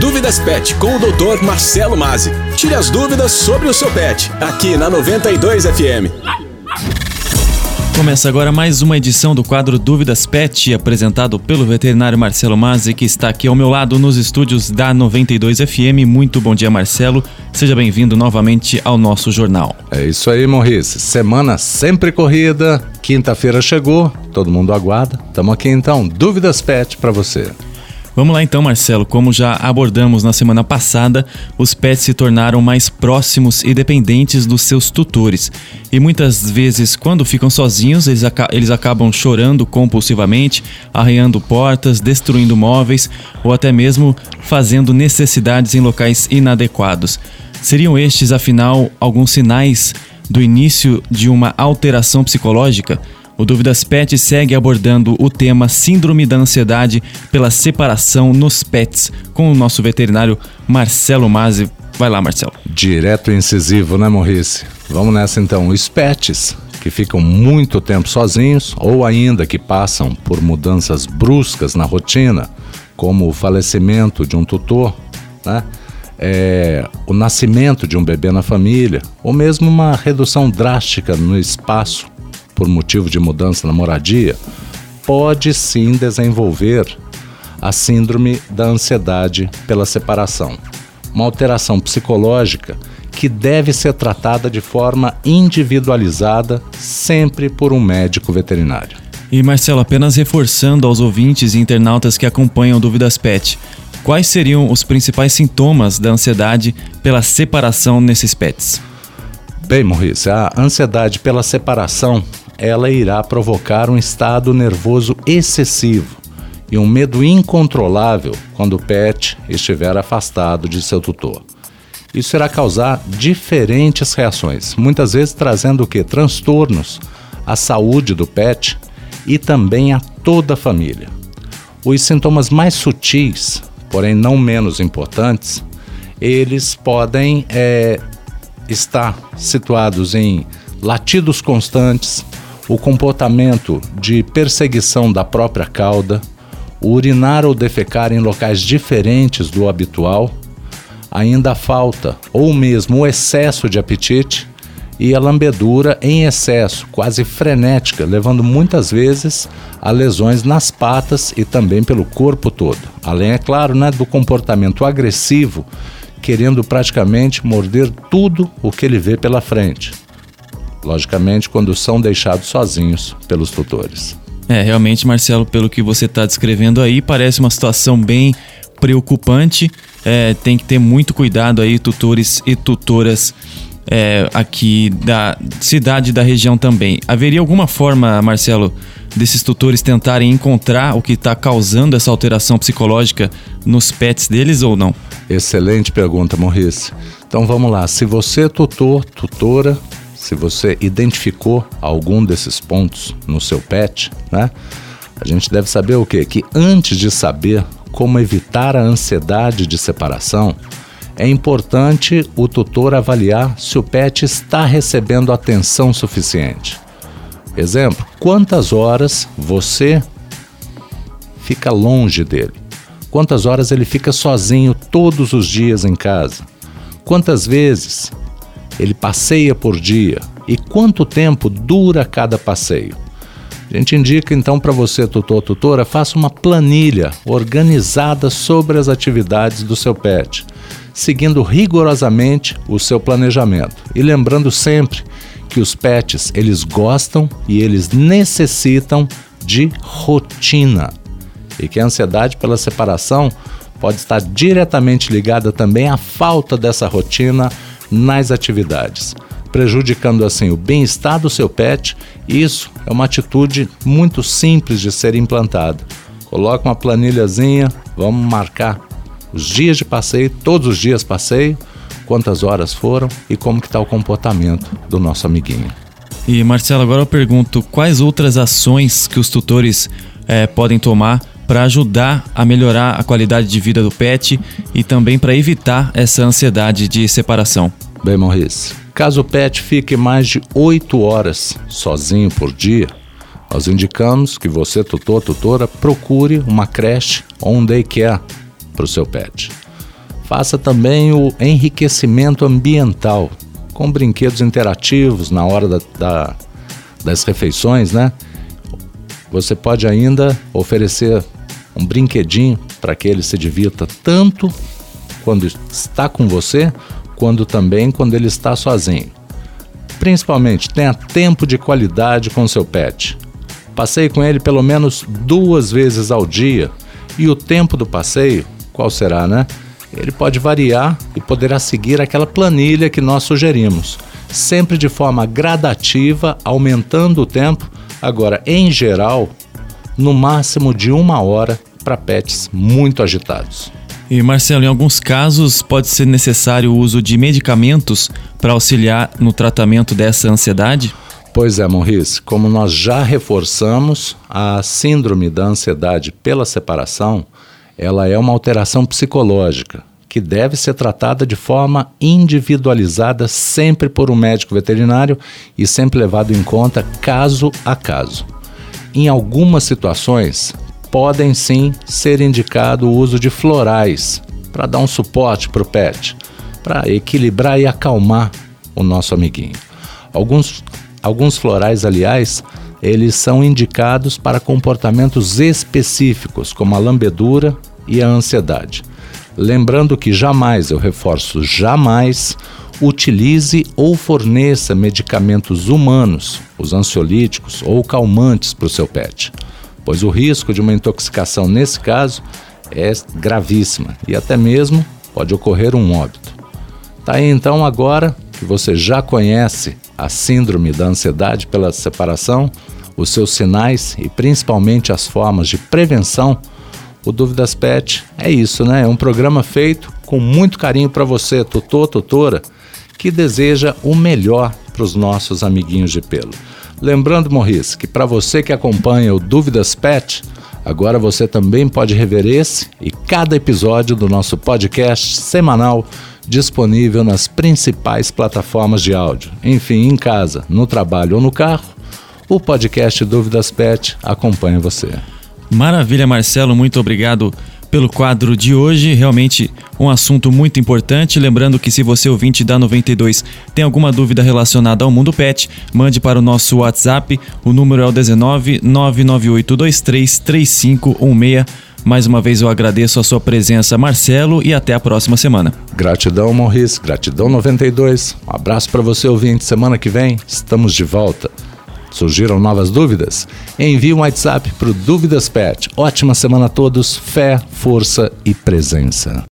Dúvidas Pet com o Dr. Marcelo Mazzi. Tire as dúvidas sobre o seu pet, aqui na 92 FM. Começa agora mais uma edição do quadro Dúvidas Pet, apresentado pelo veterinário Marcelo Mazzi, que está aqui ao meu lado nos estúdios da 92 FM. Muito bom dia, Marcelo. Seja bem-vindo novamente ao nosso jornal. É isso aí, Morrice. Semana sempre corrida. Quinta-feira chegou, todo mundo aguarda. Estamos aqui então, Dúvidas Pet para você. Vamos lá então, Marcelo. Como já abordamos na semana passada, os pets se tornaram mais próximos e dependentes dos seus tutores. E muitas vezes, quando ficam sozinhos, eles, aca eles acabam chorando compulsivamente, arranhando portas, destruindo móveis ou até mesmo fazendo necessidades em locais inadequados. Seriam estes, afinal, alguns sinais do início de uma alteração psicológica? O Dúvidas Pet segue abordando o tema Síndrome da Ansiedade pela Separação nos Pets com o nosso veterinário Marcelo Mazzi. Vai lá, Marcelo. Direto e incisivo, né, Maurice? Vamos nessa então. Os pets que ficam muito tempo sozinhos ou ainda que passam por mudanças bruscas na rotina, como o falecimento de um tutor, né? É, o nascimento de um bebê na família, ou mesmo uma redução drástica no espaço por motivo de mudança na moradia, pode sim desenvolver a síndrome da ansiedade pela separação, uma alteração psicológica que deve ser tratada de forma individualizada, sempre por um médico veterinário. E Marcelo, apenas reforçando aos ouvintes e internautas que acompanham Dúvidas Pet, quais seriam os principais sintomas da ansiedade pela separação nesses pets? Bem, Maurício, a ansiedade pela separação ela irá provocar um estado nervoso excessivo e um medo incontrolável quando o pet estiver afastado de seu tutor. Isso irá causar diferentes reações, muitas vezes trazendo o que? Transtornos à saúde do pet e também a toda a família. Os sintomas mais sutis, porém não menos importantes, eles podem é, estar situados em latidos constantes, o comportamento de perseguição da própria cauda, urinar ou defecar em locais diferentes do habitual, ainda a falta ou mesmo o excesso de apetite e a lambedura em excesso, quase frenética, levando muitas vezes a lesões nas patas e também pelo corpo todo. Além, é claro, né, do comportamento agressivo, querendo praticamente morder tudo o que ele vê pela frente logicamente, quando são deixados sozinhos pelos tutores. É, realmente, Marcelo, pelo que você está descrevendo aí, parece uma situação bem preocupante. É, tem que ter muito cuidado aí, tutores e tutoras é, aqui da cidade e da região também. Haveria alguma forma, Marcelo, desses tutores tentarem encontrar o que está causando essa alteração psicológica nos pets deles ou não? Excelente pergunta, Maurício. Então vamos lá. Se você, tutor, tutora, se você identificou algum desses pontos no seu pet, né? A gente deve saber o quê? Que antes de saber como evitar a ansiedade de separação, é importante o tutor avaliar se o pet está recebendo atenção suficiente. Exemplo: quantas horas você fica longe dele? Quantas horas ele fica sozinho todos os dias em casa? Quantas vezes ele passeia por dia e quanto tempo dura cada passeio. A gente indica então para você, tutor tutora, faça uma planilha organizada sobre as atividades do seu pet, seguindo rigorosamente o seu planejamento. E lembrando sempre que os pets, eles gostam e eles necessitam de rotina. E que a ansiedade pela separação pode estar diretamente ligada também à falta dessa rotina nas atividades, prejudicando assim o bem-estar do seu pet. Isso é uma atitude muito simples de ser implantada. Coloca uma planilhazinha, vamos marcar os dias de passeio, todos os dias passeio, quantas horas foram e como que está o comportamento do nosso amiguinho. E Marcelo, agora eu pergunto quais outras ações que os tutores é, podem tomar para ajudar a melhorar a qualidade de vida do pet e também para evitar essa ansiedade de separação. Bem, Maurício, caso o pet fique mais de 8 horas sozinho por dia, nós indicamos que você, tutor, tutora, procure uma creche ou um daycare para o seu pet. Faça também o enriquecimento ambiental, com brinquedos interativos na hora da, da, das refeições, né? Você pode ainda oferecer um brinquedinho para que ele se divirta tanto quando está com você, quanto também quando ele está sozinho. Principalmente, tenha tempo de qualidade com seu pet. Passeie com ele pelo menos duas vezes ao dia. E o tempo do passeio, qual será, né? Ele pode variar e poderá seguir aquela planilha que nós sugerimos, sempre de forma gradativa, aumentando o tempo. Agora, em geral, no máximo de uma hora para pets muito agitados. E Marcelo, em alguns casos pode ser necessário o uso de medicamentos para auxiliar no tratamento dessa ansiedade? Pois é, Maurice, como nós já reforçamos, a síndrome da ansiedade pela separação, ela é uma alteração psicológica que deve ser tratada de forma individualizada sempre por um médico veterinário e sempre levado em conta caso a caso. Em algumas situações, podem sim ser indicado o uso de florais para dar um suporte para o pet, para equilibrar e acalmar o nosso amiguinho. Alguns, alguns florais, aliás, eles são indicados para comportamentos específicos, como a lambedura e a ansiedade. Lembrando que jamais, eu reforço, jamais utilize ou forneça medicamentos humanos, os ansiolíticos ou calmantes para o seu pet pois o risco de uma intoxicação nesse caso é gravíssima e até mesmo pode ocorrer um óbito. Tá aí então agora que você já conhece a síndrome da ansiedade pela separação, os seus sinais e principalmente as formas de prevenção, o Dúvidas Pet é isso, né? É um programa feito com muito carinho para você, tutor, tutora, que deseja o melhor para os nossos amiguinhos de pelo. Lembrando, Morris, que para você que acompanha o Dúvidas Pet, agora você também pode rever esse e cada episódio do nosso podcast semanal disponível nas principais plataformas de áudio. Enfim, em casa, no trabalho ou no carro, o podcast Dúvidas Pet acompanha você. Maravilha, Marcelo, muito obrigado pelo quadro de hoje. Realmente um assunto muito importante. Lembrando que se você ouvinte da 92 tem alguma dúvida relacionada ao mundo pet, mande para o nosso WhatsApp. O número é o 19 99823 3516. Mais uma vez eu agradeço a sua presença, Marcelo, e até a próxima semana. Gratidão, Maurice. Gratidão 92. Um abraço para você, ouvinte. Semana que vem estamos de volta. Surgiram novas dúvidas? Envie um WhatsApp para o Dúvidas Pet. Ótima semana a todos, fé, força e presença.